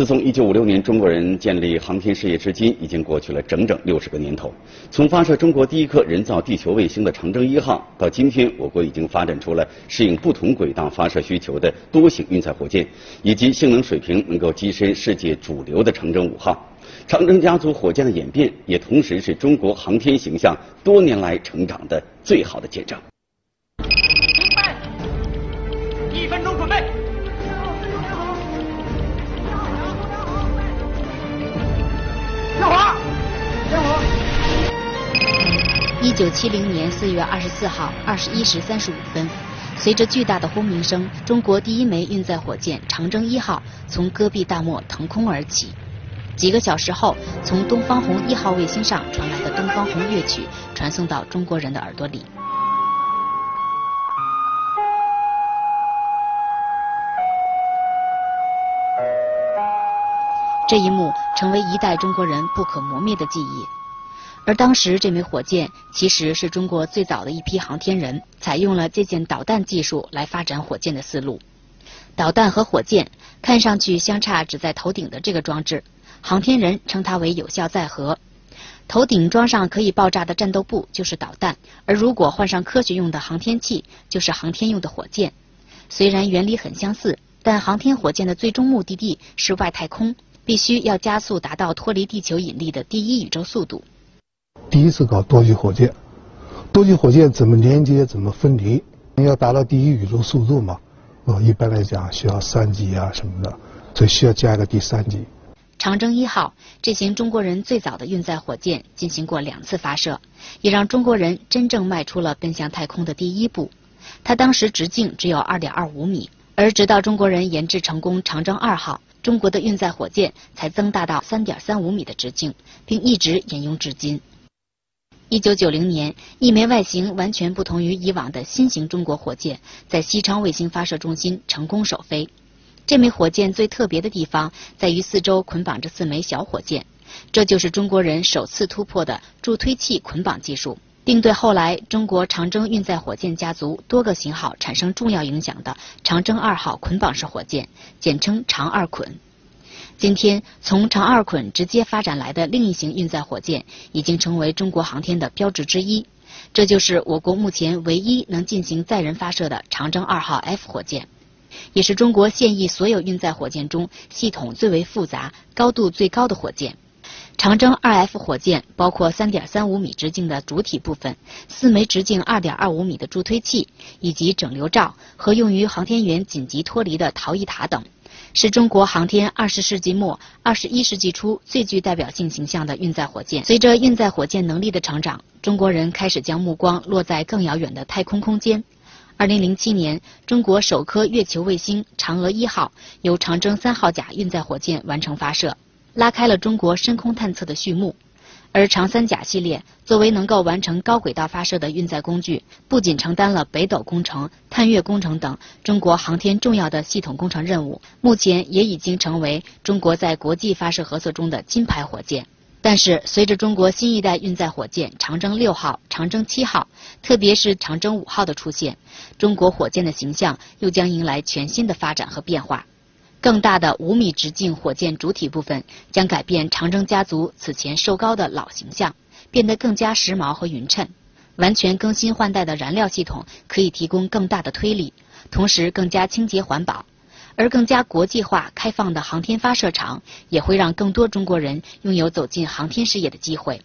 自从1956年中国人建立航天事业至今，已经过去了整整六十个年头。从发射中国第一颗人造地球卫星的长征一号，到今天，我国已经发展出了适应不同轨道发射需求的多型运载火箭，以及性能水平能够跻身世界主流的长征五号。长征家族火箭的演变，也同时是中国航天形象多年来成长的最好的见证。一分九七零年四月二十四号二十一时三十五分，随着巨大的轰鸣声，中国第一枚运载火箭长征一号从戈壁大漠腾空而起。几个小时后，从东方红一号卫星上传来的东方红乐曲传送到中国人的耳朵里。这一幕成为一代中国人不可磨灭的记忆。而当时这枚火箭其实是中国最早的一批航天人采用了借鉴导弹技术来发展火箭的思路。导弹和火箭看上去相差只在头顶的这个装置，航天人称它为有效载荷。头顶装上可以爆炸的战斗部就是导弹，而如果换上科学用的航天器，就是航天用的火箭。虽然原理很相似，但航天火箭的最终目的地是外太空。必须要加速达到脱离地球引力的第一宇宙速度。第一次搞多级火箭，多级火箭怎么连接，怎么分离？要达到第一宇宙速度嘛？呃，一般来讲需要三级啊什么的，所以需要加一个第三级。长征一号这型中国人最早的运载火箭进行过两次发射，也让中国人真正迈出了奔向太空的第一步。它当时直径只有二点二五米，而直到中国人研制成功长征二号。中国的运载火箭才增大到三点三五米的直径，并一直沿用至今。一九九零年，一枚外形完全不同于以往的新型中国火箭在西昌卫星发射中心成功首飞。这枚火箭最特别的地方在于四周捆绑着四枚小火箭，这就是中国人首次突破的助推器捆绑技术。并对后来中国长征运载火箭家族多个型号产生重要影响的长征二号捆绑式火箭，简称长二捆。今天，从长二捆直接发展来的另一型运载火箭，已经成为中国航天的标志之一。这就是我国目前唯一能进行载人发射的长征二号 F 火箭，也是中国现役所有运载火箭中系统最为复杂、高度最高的火箭。长征 2F 火箭包括3.35米直径的主体部分、四枚直径2.25米的助推器以及整流罩和用于航天员紧急脱离的逃逸塔等，是中国航天20世纪末、21世纪初最具代表性形象的运载火箭。随着运载火箭能力的成长，中国人开始将目光落在更遥远的太空空间。2007年，中国首颗月球卫星嫦娥一号由长征三号甲运载火箭完成发射。拉开了中国深空探测的序幕，而长三甲系列作为能够完成高轨道发射的运载工具，不仅承担了北斗工程、探月工程等中国航天重要的系统工程任务，目前也已经成为中国在国际发射合作中的金牌火箭。但是，随着中国新一代运载火箭长征六号、长征七号，特别是长征五号的出现，中国火箭的形象又将迎来全新的发展和变化。更大的五米直径火箭主体部分将改变长征家族此前瘦高的老形象，变得更加时髦和匀称。完全更新换代的燃料系统可以提供更大的推力，同时更加清洁环保。而更加国际化、开放的航天发射场也会让更多中国人拥有走进航天事业的机会。